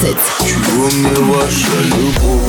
Чего мне ваша любовь?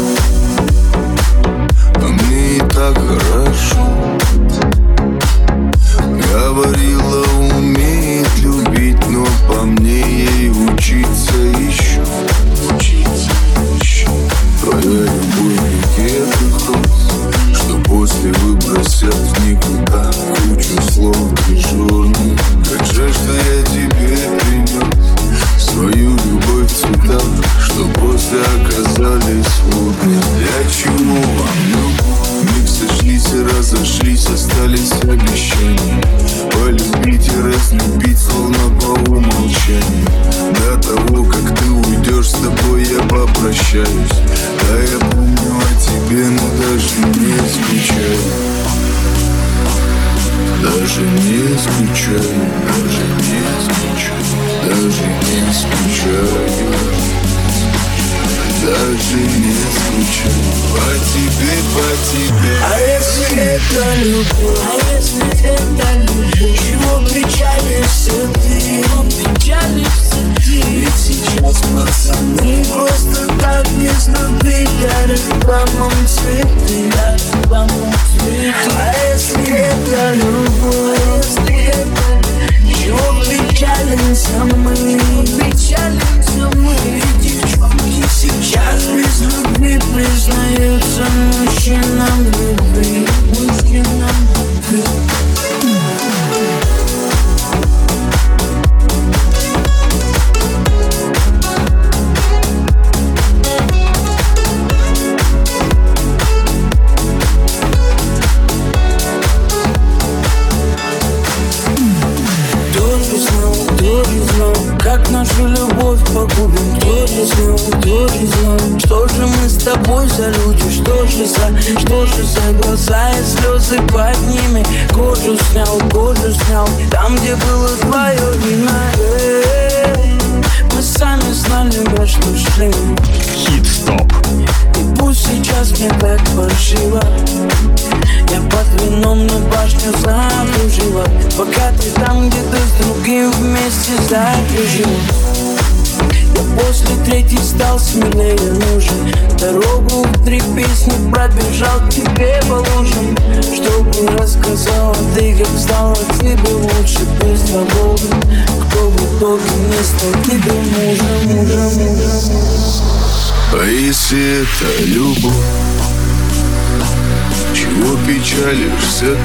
спросят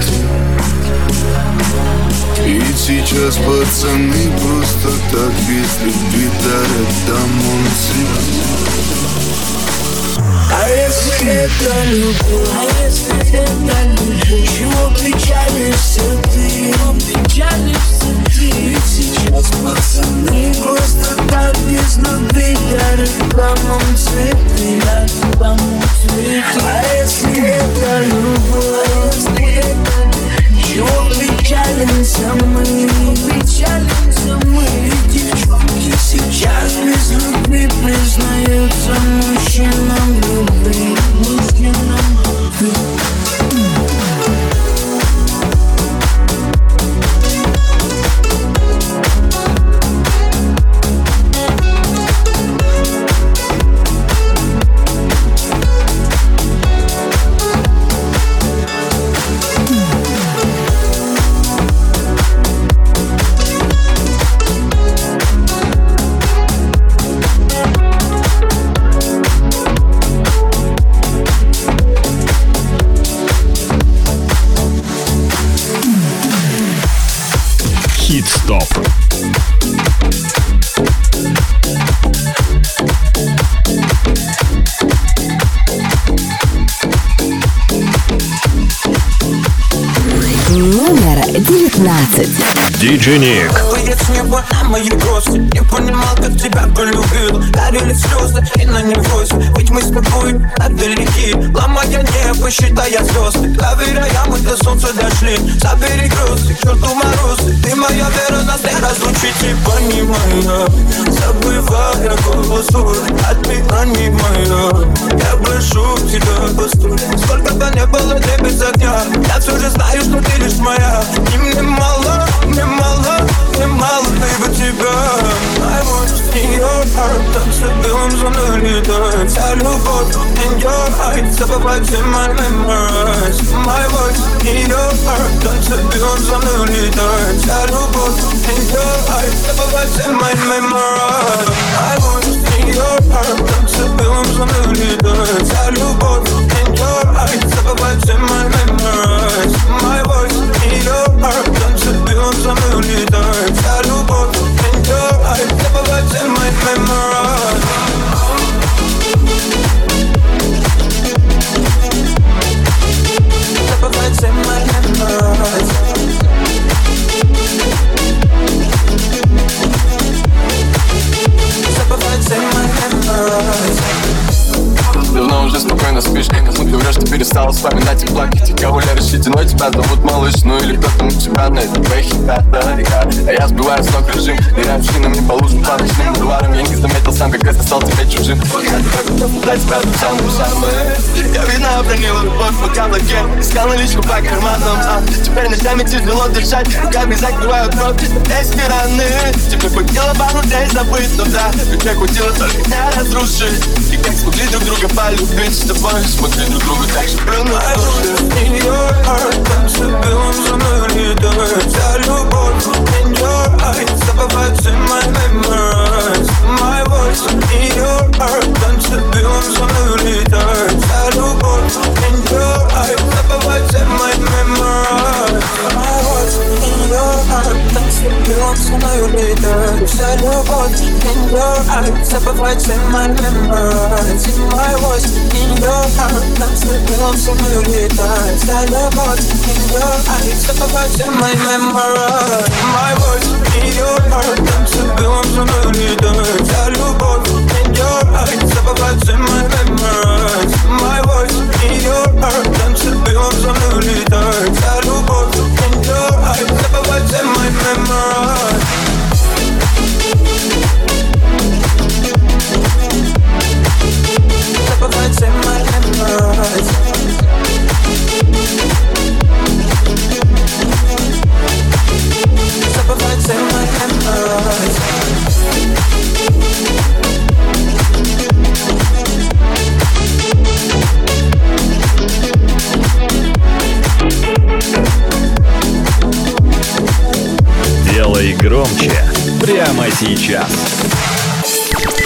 И сейчас пацаны просто так без любви дарят домой цвет. А если это любовь, а если это любовь? Чего печалишься ты, чего печалишься ты? Ведь сейчас пацаны просто так без любви дарят домом цвет. Тяжело дышать Руками закрываю рот. Этой стороны Тебе хватило пару дней забыть, но да Ведь хватило только меня разрушить. И как смогли друг друга полюбить с тобой Смогли друг другу так же In your heart, танцы белым за мной Вся любовь in your eyes in your heart, Вся любовь in my memories in your heart, танцы белым за мной летает Вся любовь in your eyes Забывать все my memories My voice in your heart, танцы белым за мной летает Вся любовь in your eyes Забывать все my memories My voice in your heart, танцы белым за мной летает Вся любовь in your eyes Забывать все my memories My voice in your heart, танцы белым за мной летает Вся любовь in your eyes Забывать все my memories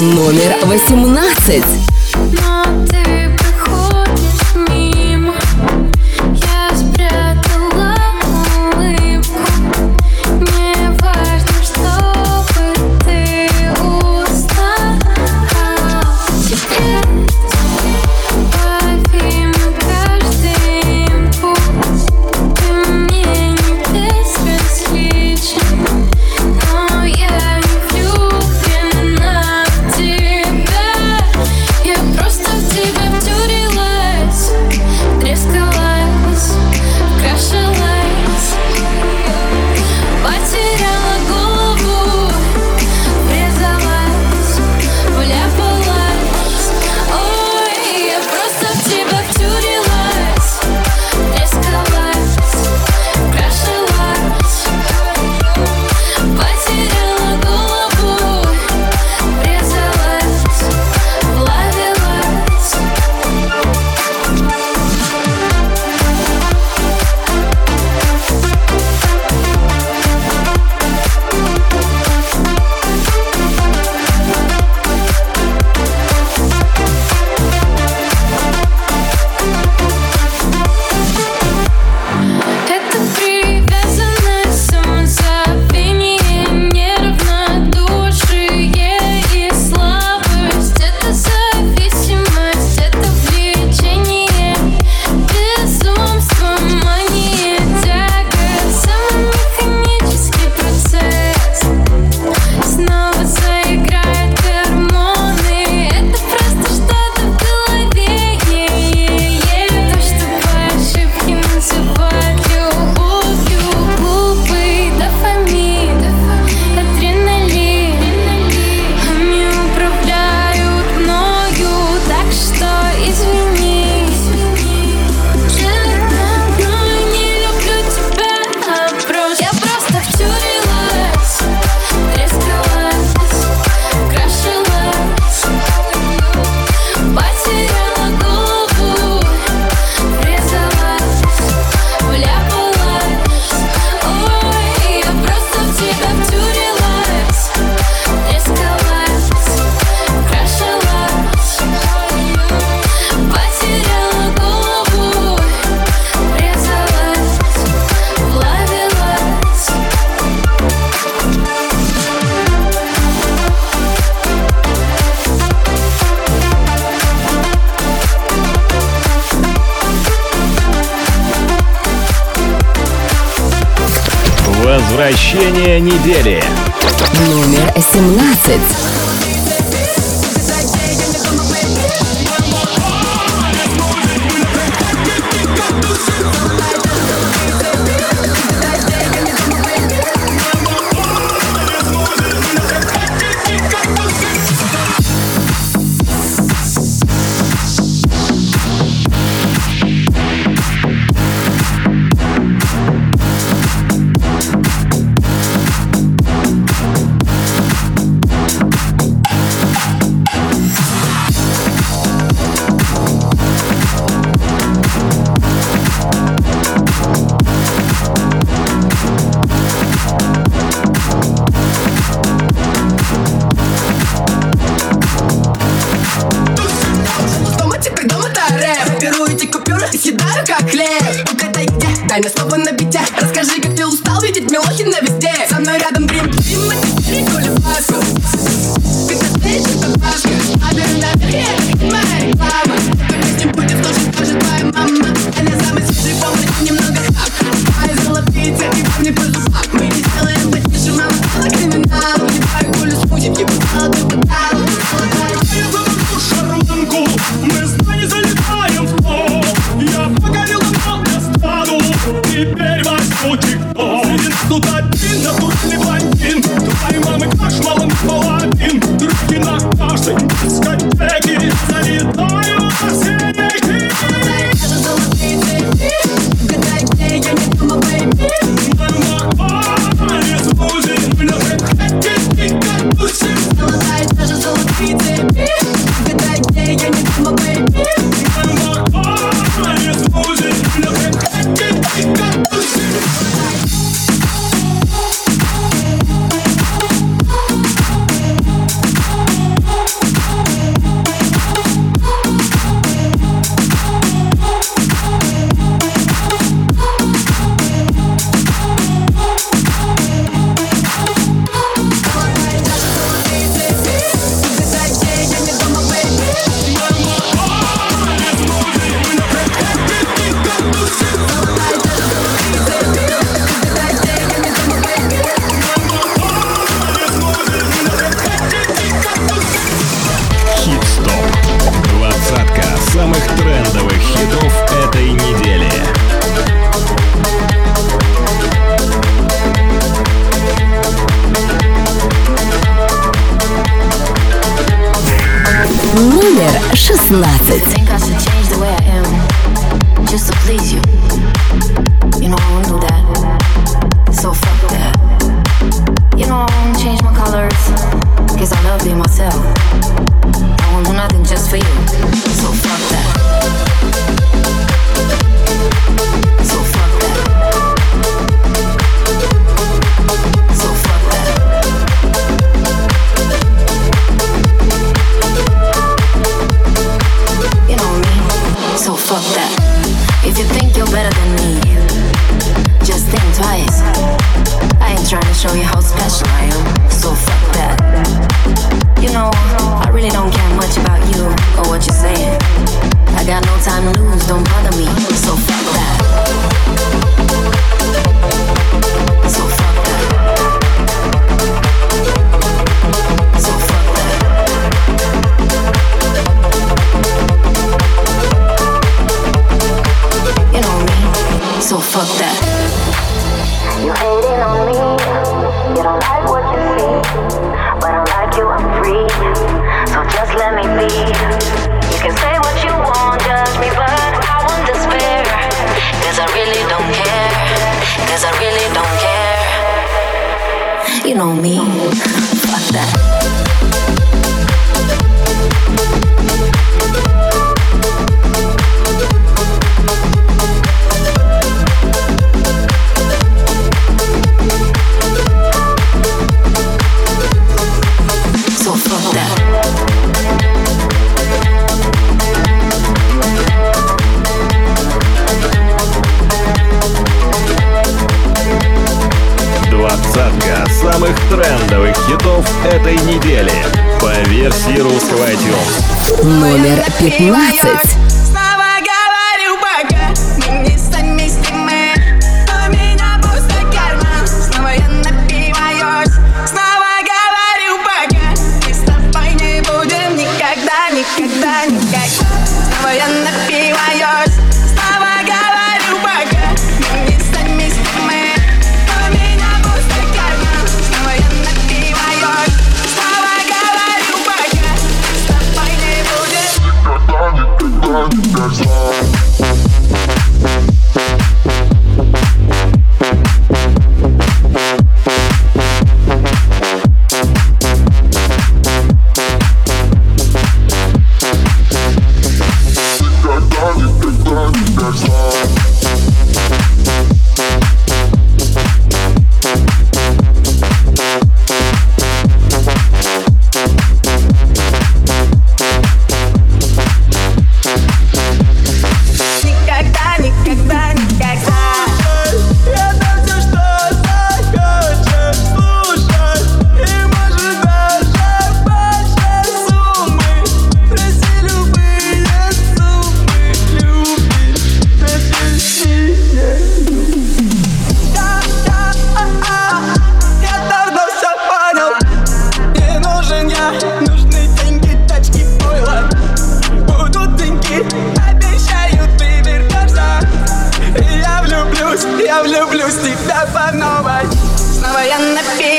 Номер 18.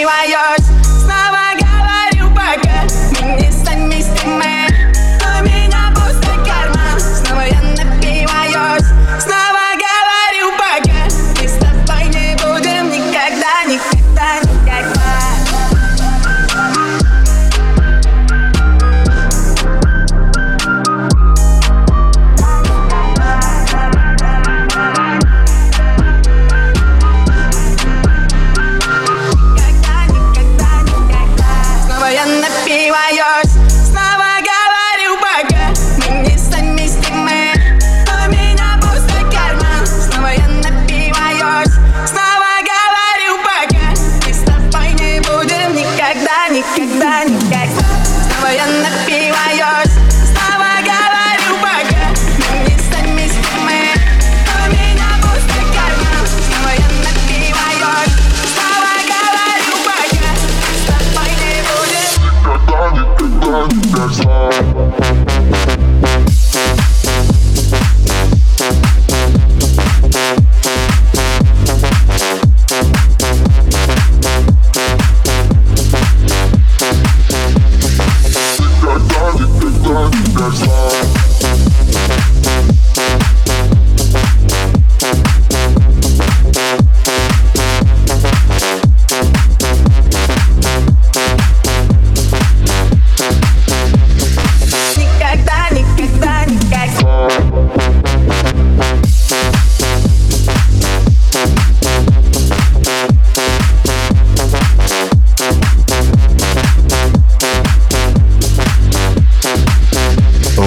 Напиваюсь, снова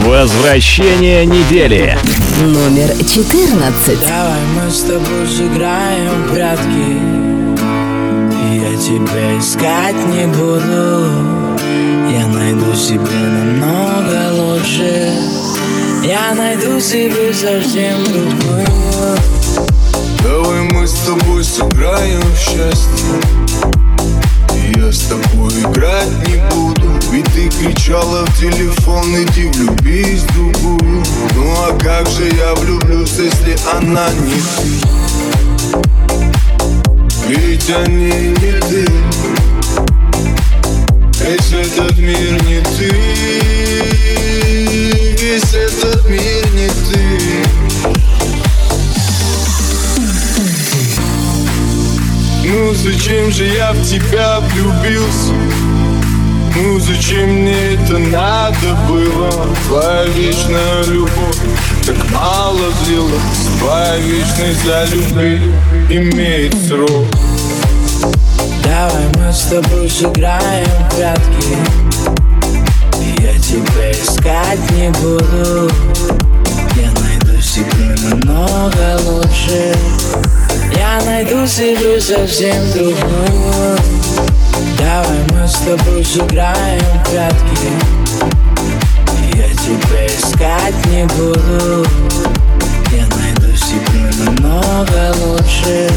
Возвращение недели. Номер 14. Давай мы с тобой сыграем в прятки. Я тебя искать не буду. Я найду себе намного лучше. Я найду себе совсем другую. Давай мы с тобой сыграем в счастье я с тобой играть не буду. Ведь ты кричала в телефон Иди влюбись в другую. Ну а как же я влюблюсь, если она не ты? Ведь они не ты. Весь этот мир не ты. Весь этот мир не ты Ну зачем же я в тебя влюбился? Ну зачем мне это надо было? Твоя вечная любовь так мало длилась Твоя вечность за любви имеет срок. Давай мы с тобой сыграем в прятки. Я тебя искать не буду. Я найду себе намного лучше Я найду себе совсем другую. Давай мы с тобой сыграем в прятки. Я тебя искать не буду. Я найду себе намного лучше.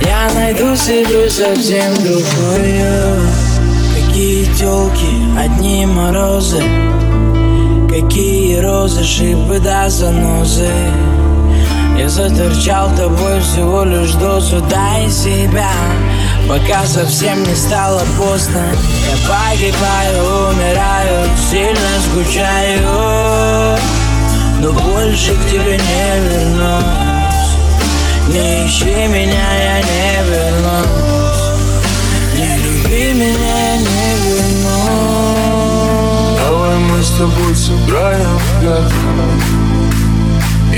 Я найду себе совсем другую. Какие телки, одни морозы. Какие розы, шипы да занозы Я заторчал тобой всего лишь дозу Дай себя, пока совсем не стало поздно. Я погибаю, умираю, сильно скучаю. Но больше к тебе не вернусь. Не ищи меня, я не вернусь. Не люби меня, я не вернусь. Давай мы с тобой сыграем в прятки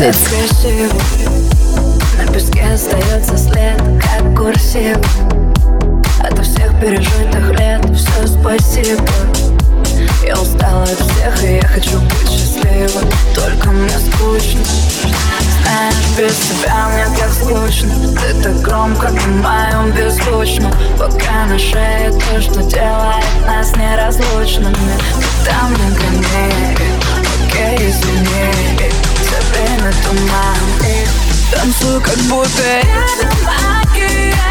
13. красиво На песке остается след, как курсив От всех пережитых лет все спасибо. Я устала от всех и я хочу быть счастливой Только мне скучно. Знаешь, без тебя мне так скучно. Ты так громко на моем беззвучном Пока на шее то, что делает нас неразлучными. Там на грани Окей, извини время туман И танцую, как будто рядом океан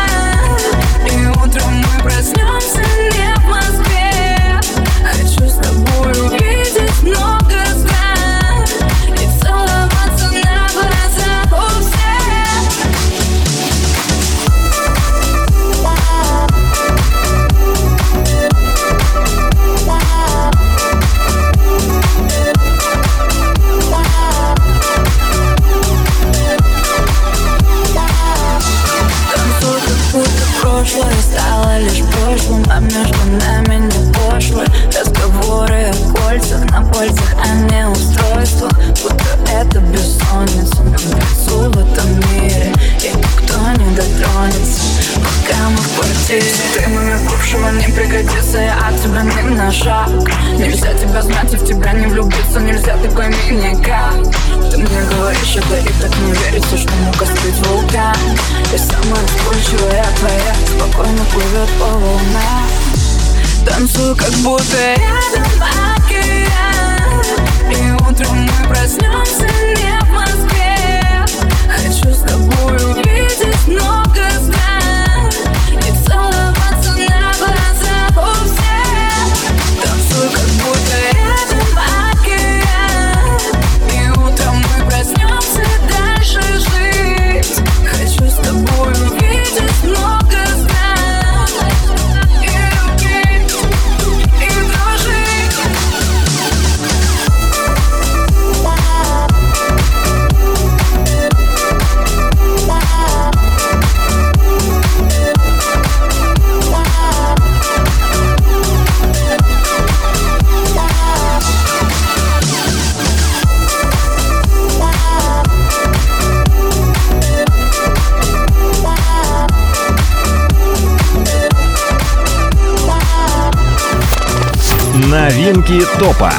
Новинки топа.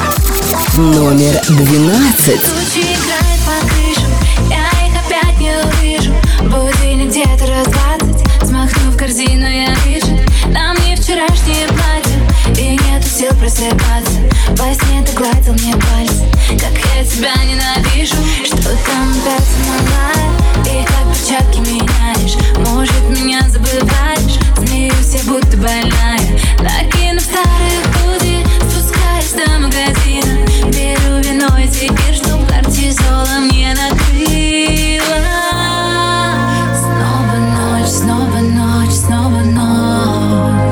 Номер 12. Тучи играют по крышам, я их опять не увижу. Будильник где-то раз двадцать, смахнув корзину я вижу. На мне вчерашнее платье, и нету сил просыпаться. Во сне ты гладил мне пальцы, как я тебя ненавижу. Что там опять самолает, и как перчатки меняешь? Может меня забываешь, смеюсь я будто больная. Накинув старые худи, спускаюсь до магазина Беру вино и теперь, чтоб кортизола. Мне накрыла Снова ночь, снова ночь, снова ночь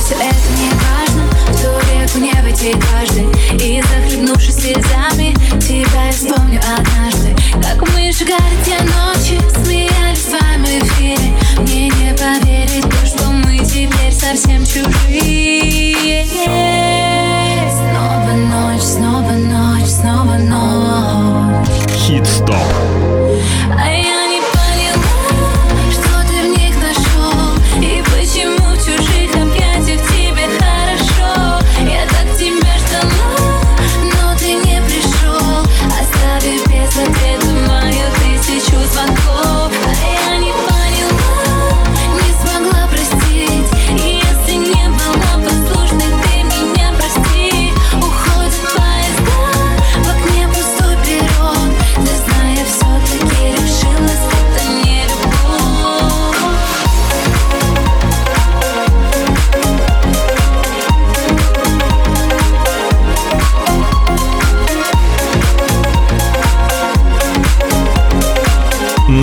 все это не важно. В ту реку не войти дважды И захлебнувшись слезами Тебя я вспомню однажды. Как мы шагали те ночи Смеялись в твоем эфире. Мне не поверить то, что мы теперь совсем чужие. Снова ночь, снова ночь, снова ночь. Хит-стоп.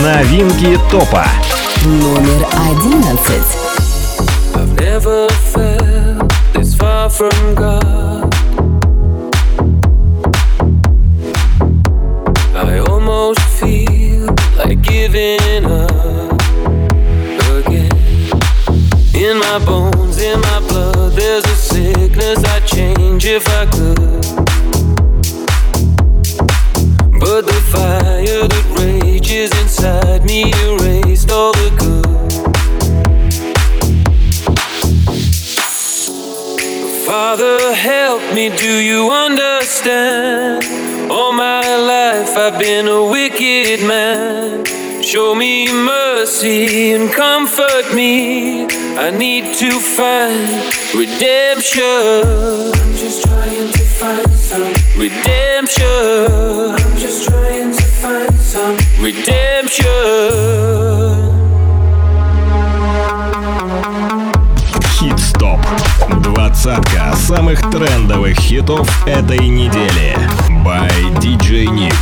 Новинки топа. Номер одиннадцать. I've never felt this far from God. I almost feel like giving up again. In my bones, in my blood, there's a sickness I'd change if I could. But the fire that rages inside me erased all the good. Father, help me, do you understand? All my life I've been a wicked man. Show me mercy and comfort me. I need to find redemption. Find some redemption. I'm just trying to find some redemption. Хит-стоп. Двадцатка самых трендовых хитов этой недели. By DJ Nick.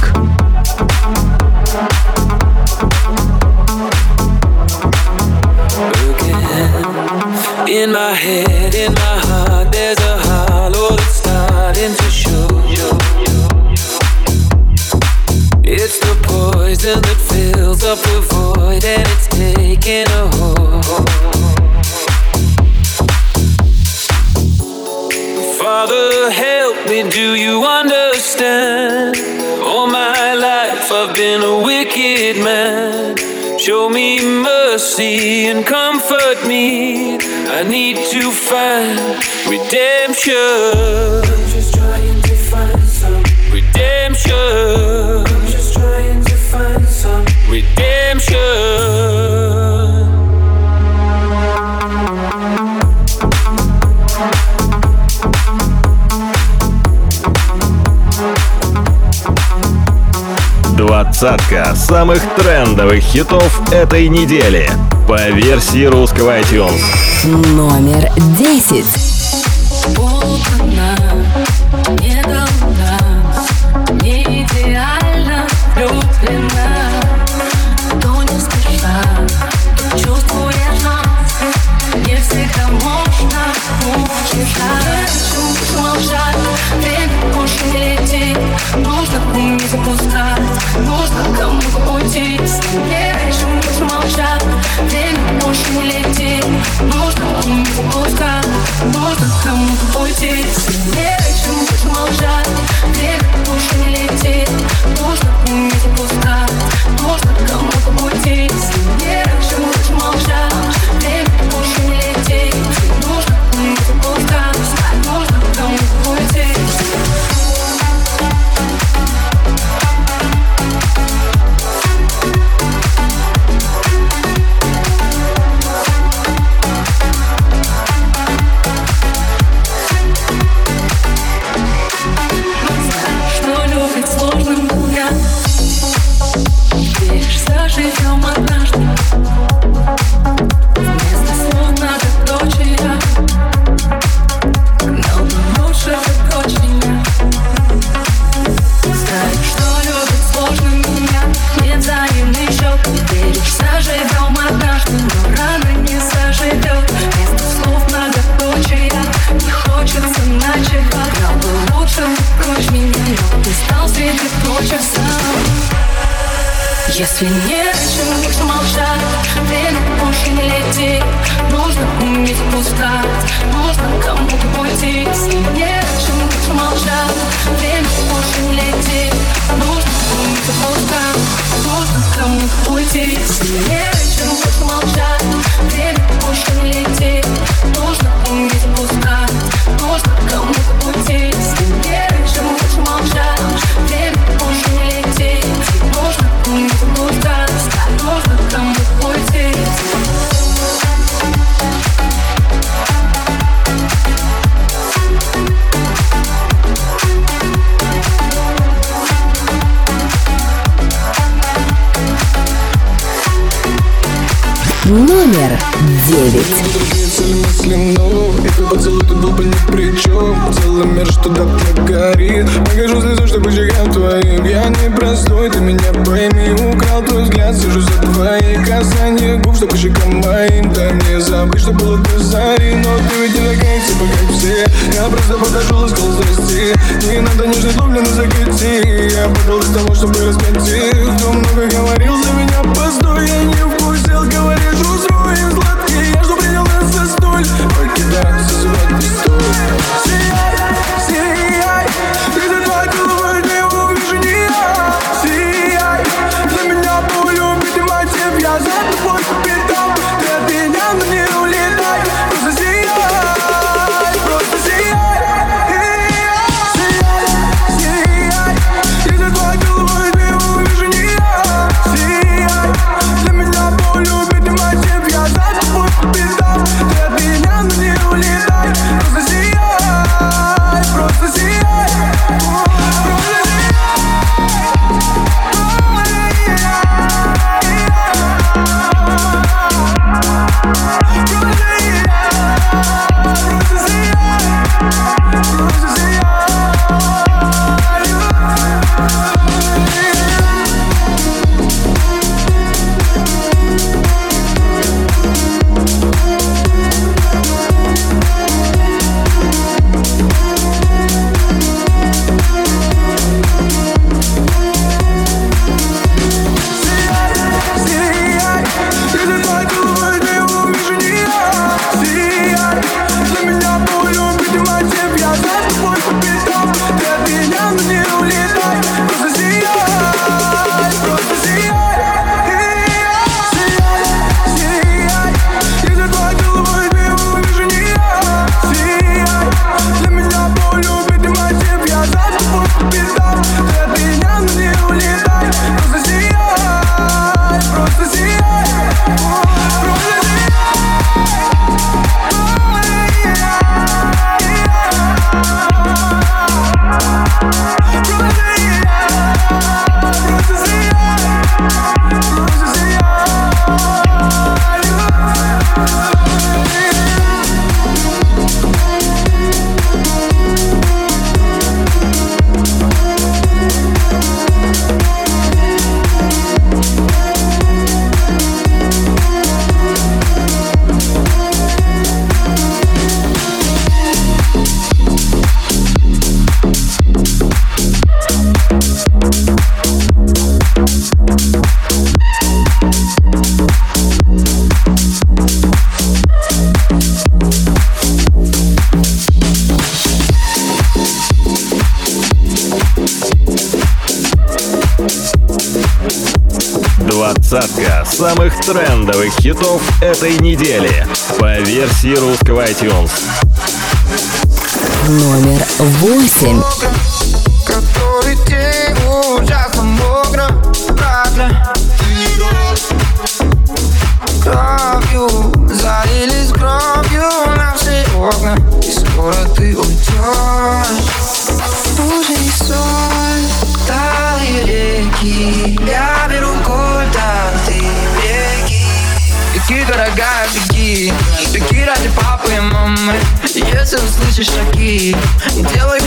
In my head, in my heart, there's a poison that fills up the void and it's taking a hold. Father, help me, do you understand? All my life I've been a wicked man. Show me mercy and comfort me. I need to find redemption. Двадцатка самых трендовых хитов этой недели. По версии русского iTunes. Номер десять. Кому-то уйти. Не хочу молчать, время больше не летит, нужно уметь опускать, нужно кому-то уйти. Почекаю твоим Я не простой, ты меня пойми Украл твой взгляд, сижу за твои касания губ, что по щекам моим Дай мне забыть, что было до зари Но ты ведь не такая, типа как все Я просто подошел и сказал здрасте Не надо нежный дом, на закати Я подал для того, чтобы раскатить Кто много говорил за меня, постой Я не вкусил, говоришь, устроим сладкий Я трендовых хитов этой недели по версии русского iTunes. Номер восемь. Который день ужасно мокро, правда Кровью залились кровью наши окна И скоро ты уйдешь Уже не сон, талые реки Я беру кольта, ты реки Беги, дорогая, беги. Беги ради папы и мамы. Если услышишь шаги Делай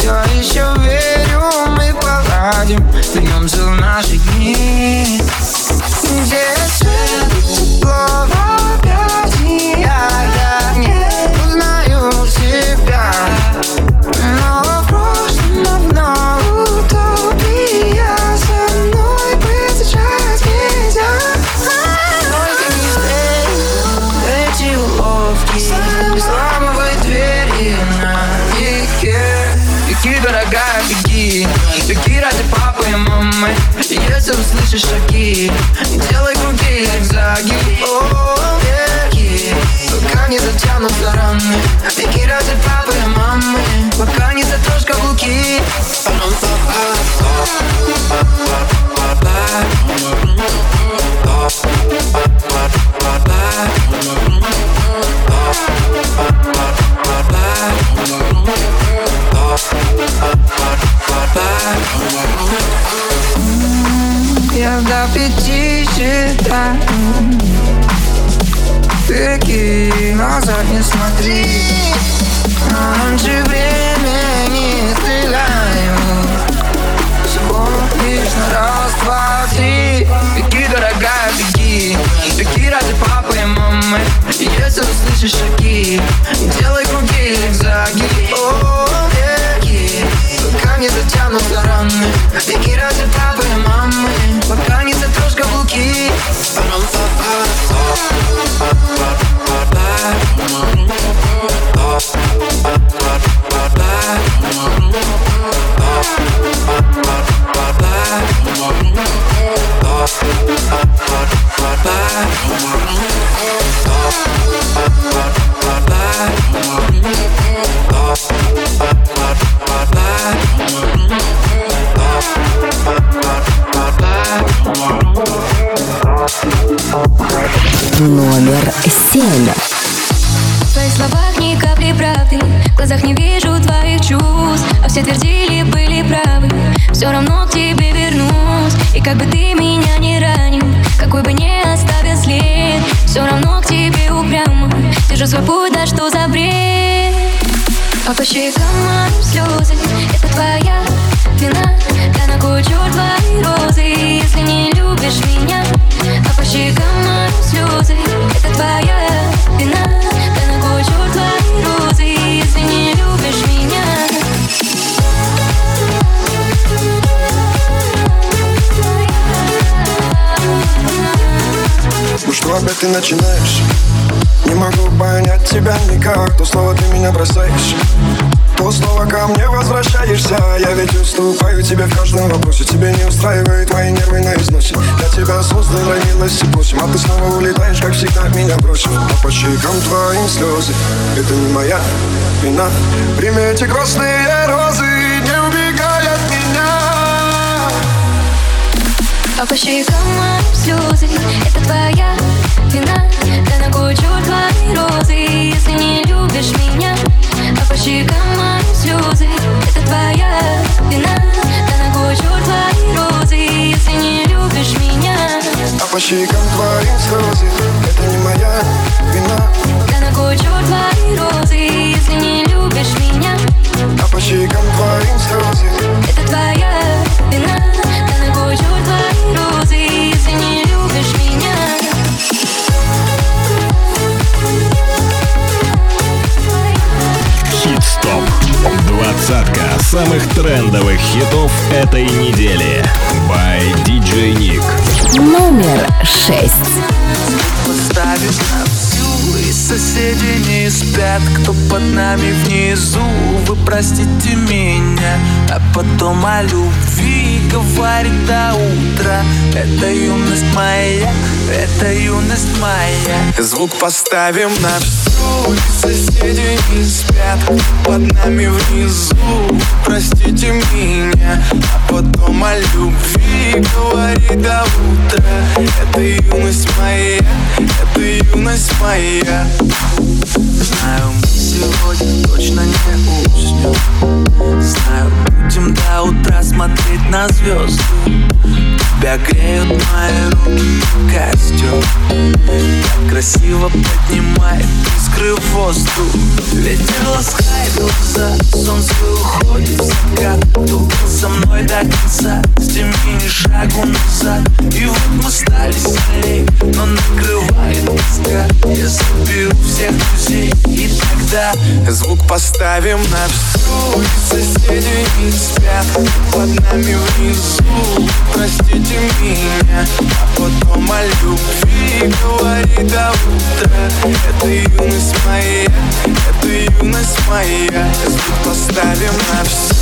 все еще верю, мы поладим. Вернемся в наши дни. Где свет, тепло шаги И делай круги, зигзаги О, веки Пока не затянут за раны Веки ради папы и мамы? Пока не затрешь каблуки Я до пяти считаю. Таки назад не смотри. Раньше времени стреляю Всего лишь на раз, два, три. Беги, дорогая, беги. Беги ради папы и мамы. Если услышишь шаги Делай круги, зигзаги О, за раны Беги ради папы мамы Пока не затрешь каблуки Номер семь. В твоих словах ни капли правды В глазах не вижу твоих чувств. А все твердили, были правы Все равно к тебе вернусь. И как бы ты меня не ранил Какой бы не оставил след Все равно к тебе упрямо. Держу свой путь, да что за бред по щекам слезы Это твоя вина. Да на черт твои розы Если не любишь меня. А по щекам слезы Это твоя вина. Да на черт твои розы Если не любишь Ну что опять ты начинаешь? Не могу понять тебя никак То снова ты меня бросаешь. То снова ко мне возвращаешься Я ведь уступаю тебе в каждом вопросе. Тебе не устраивает мои нервы на износе. Я тебя создал, родилась и просим А ты снова улетаешь, как всегда, меня бросив А по щекам твоим слезы Это не моя вина. Прими эти красные розы Не убегай от меня. А по щекам слезы Это твоя вина. Да на черт твои розы Если не любишь меня? А по щекам моим слезы Это твоя вина. Да на черт твои розы Если не любишь меня? А по щекам твоим слезы Это не моя вина. Да на черт твои розы Если не любишь меня? А по щекам твоим слезы Это твоя вина. Да на черт твои розы Если не Двадцатка самых трендовых хитов этой недели. By DJ Nick. Номер шесть. поставит на всю И соседи не спят, кто под нами внизу Вы простите меня, а потом о любви Говорит до утра. Это юность моя, это юность моя. Звук поставим на всю соседи не спят, под нами внизу Простите меня, а потом о любви Говорит до утра. Это юность моя, это юность моя. Знаю, мы сегодня точно не уснем. Знаю, будем до утра смотреть на звезды Тебя греют мои руки, костюм Так красиво поднимает искры в воздух. Ветер ласкает глаза, солнце уходит в закат. Был со мной до конца, с теми ни шагу назад. И вот мы стали сильней, но накрывает тоска. Я заберу всех друзей, и тогда звук поставим на всю И соседи спят, под нами внизу. Простите меня, а потом о любви говори до утра Это юность моя, это юность моя. Звук поставим на всю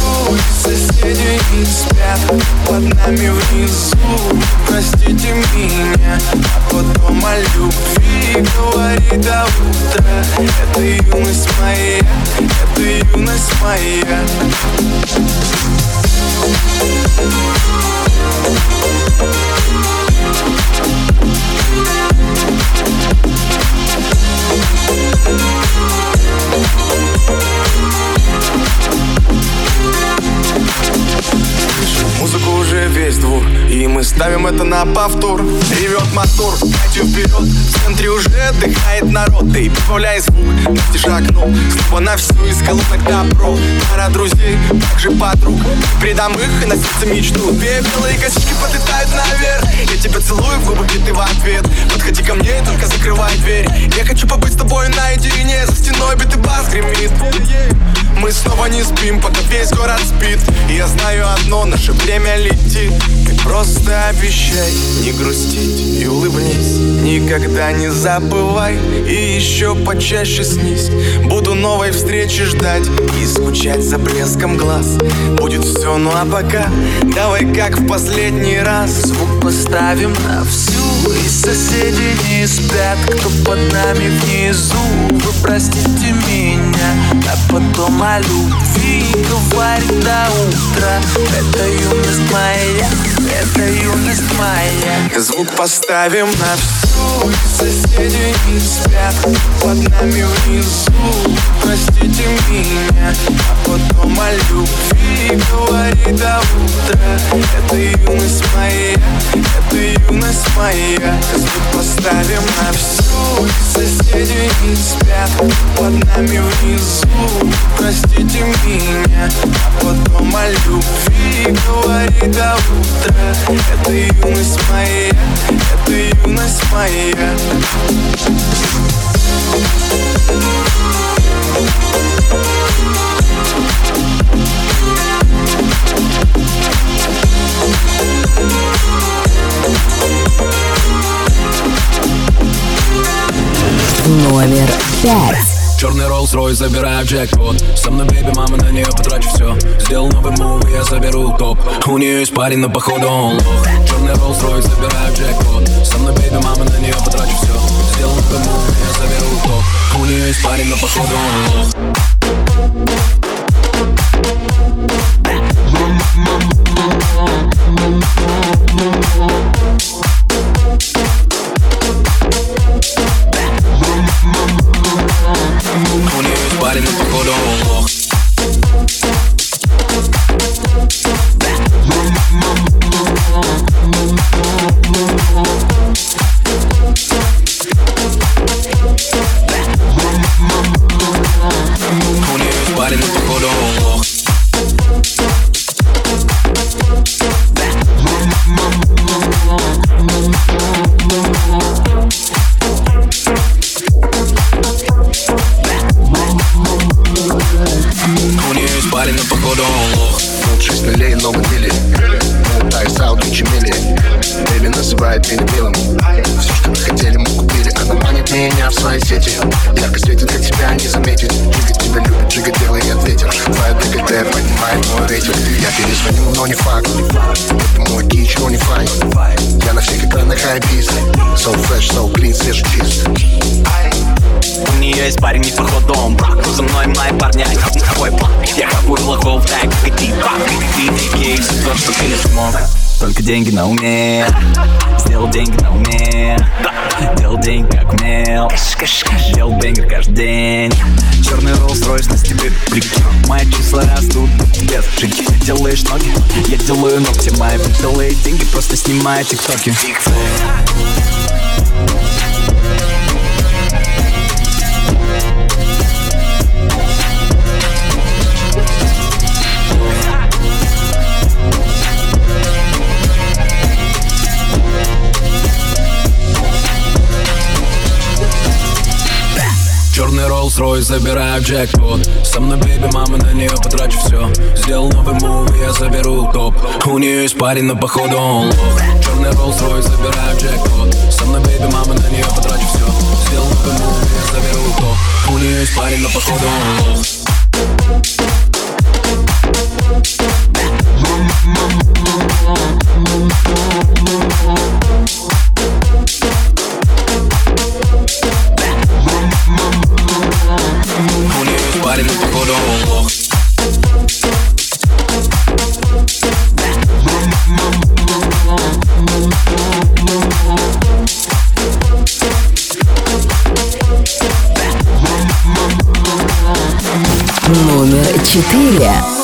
Соседи не спят под нами внизу. Простите меня, а потом о любви Говори до утра Это юность моя, это юность моя Thank Музыку уже весь двор И мы ставим это на повтор. Ревет мотор, катю вперед. В центре уже отдыхает народ. Ты прибавляй звук, настежь окно. Снова на всю из колонок добро. Пара друзей, также подруг. Предам их и на сердце мечту. Две белые косички подлетают наверх. Я тебя целую в губы, и ты в ответ. Подходи ко мне, только закрывай дверь. Я хочу побыть с тобой наедине. За стеной битый бас гремит Мы снова не спим, пока весь город спит. И я знаю одно, наше время летит. Ты просто обещай не грустить и улыбнись. Никогда не забывай и еще почаще снись. Буду новой встречи ждать и скучать за блеском глаз. Будет все, ну а пока давай как в последний раз. Звук поставим на всю и соседи не спят Кто под нами внизу, вы простите меня А потом о любви говорит до утра. Это юность моя, это юность моя. Звук поставим на всю Соседи не спят. Под нами внизу Простите меня, а потом о любви говорит до утра Это юность моя, это юность моя Звук поставим на всю Соседи не спят. Под нами внизу Простите меня, а потом о любви говорит до утра Это юность моя, это юность моя Номер пять. Черный Rolls-Royce, забираю джекпот. Со мной бейби, мама, на нее потрачу все Сделал новый мув, я заберу топ. У нее есть парень, но походу он лох. Черный Rolls-Royce, забираю джекпот. Со мной бейби, мама, на нее потрачу все Сделал новый мув, я заберу топ. У нее есть парень, но походу он лох. У нее есть парень, но походу он меня милым Все, что мы хотели, мы купили. Она манит меня в свои сети. Ярко светит, как тебя не заметить Джига тебя любит, Джига делает ветер. Твоя ДКТ поднимает мой рейтинг. Я перезвонил, но не факт. Мой дичь, но не файт Я на всех экранах хайпист So fresh, so clean, свежий чист. У нее есть парень, не походу он брак За мной мои парни, какой план Я хапую лохов, так как и ты, Ты, ей все то, что ты не смог Только деньги на уме. Сделал деньги на уме. Делал деньги как умел Делал бенгер каждый день. Черный Rolls-Royce на степи прикинь. Мои числа растут без жинки Делаешь ноги, я делаю ногти. Мои битовые деньги просто снимаю тиктоки Rolls-Royce, забираю джекпот. Со мной беби, мама, на нее потрачу все Сделал новый мув, я заберу топ. У нее есть парень, но походу он лох. Черный Rolls-Royce, забираю джекпот. Со мной беби, мама, на нее потрачу все Сделал новый мув, я заберу топ. У нее есть парень, но походу он лох. Thank you. Party met de borden omhoog. Номер четыре.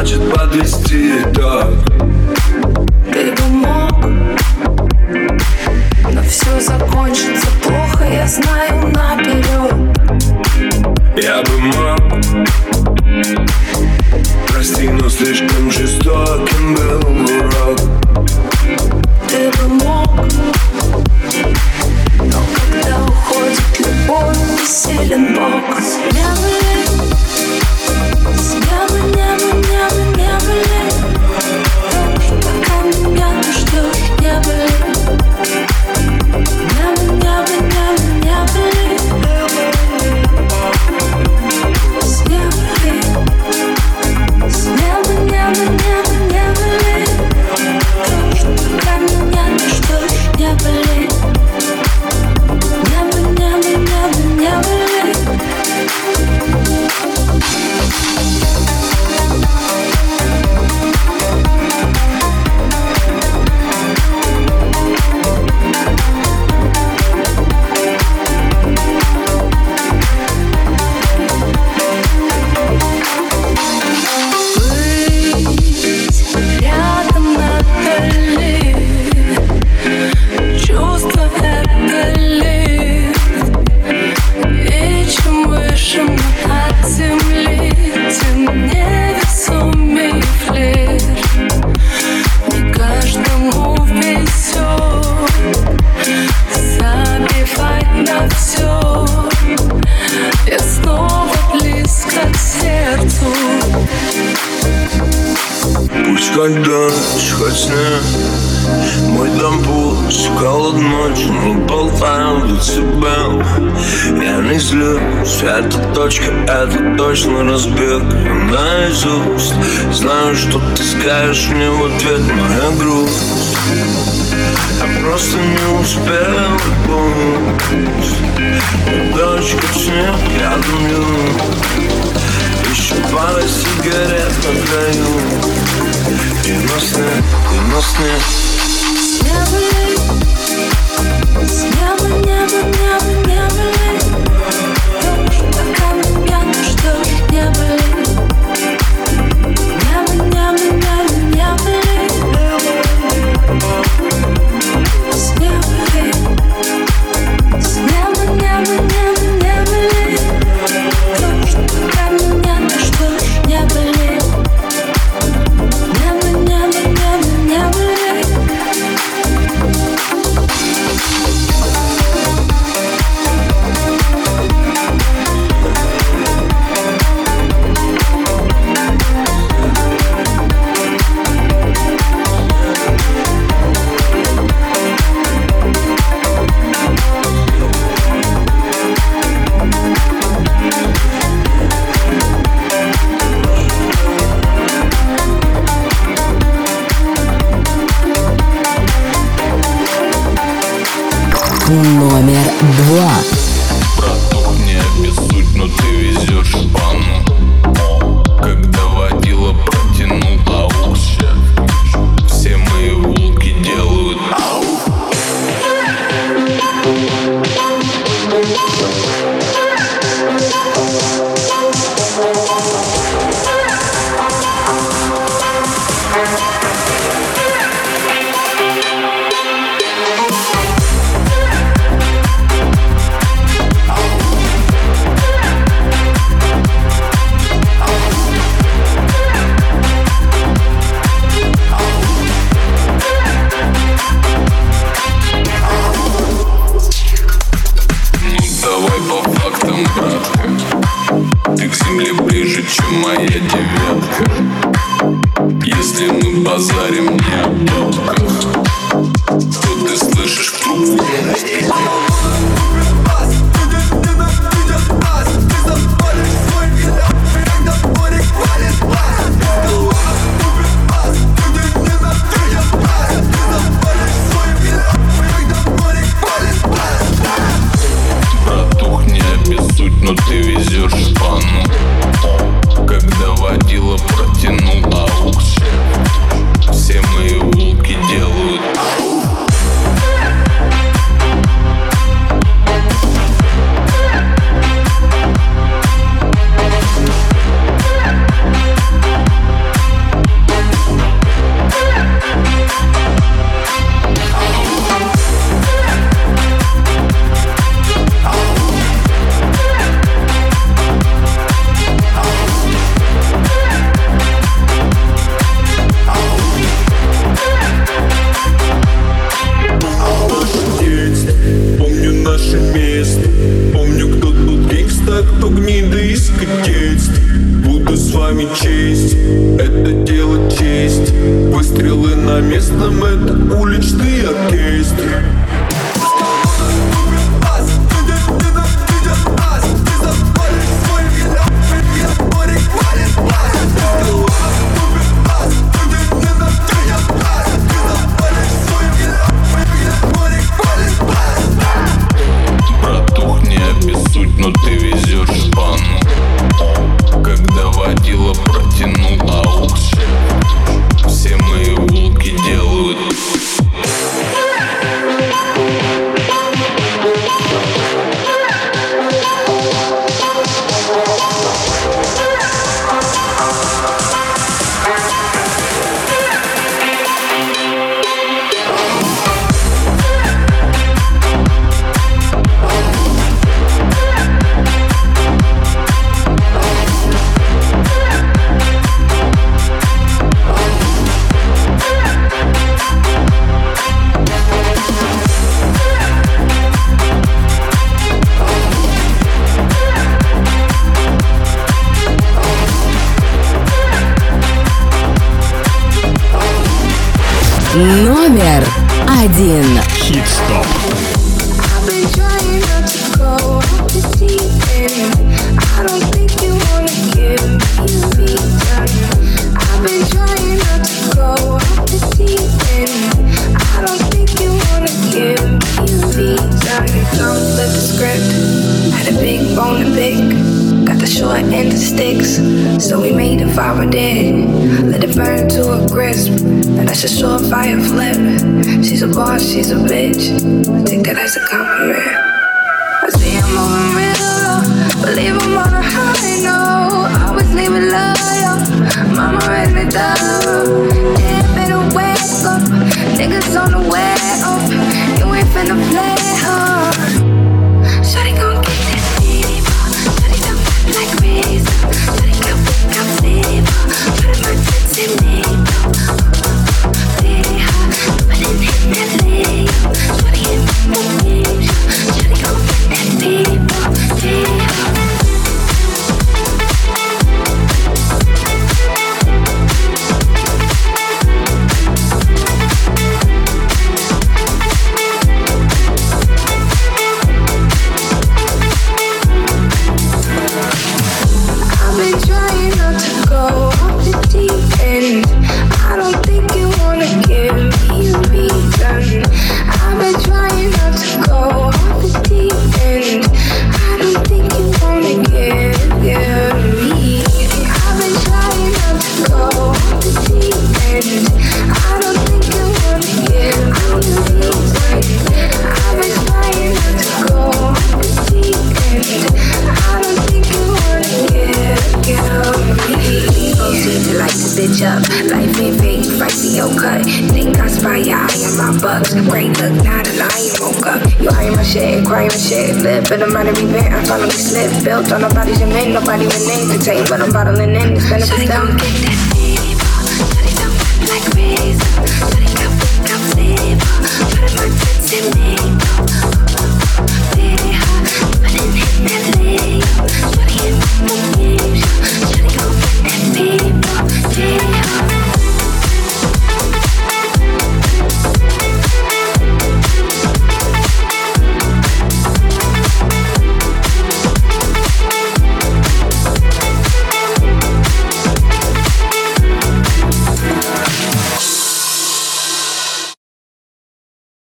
значит подвести, да. ночь, хоть сны Мой дом пуст, холод ночь Мы болтаем децибел Я не злюсь, это точка, это точно разбег. Наизусть Знаю, что ты скажешь мне в ответ Моя грусть. Я просто не успел помнить Дочка снег, я думаю. Еще пара сигарет на краю. И нос не, и нос не С неба, с неба, небо, небо, небо Пока меня ждешь, не были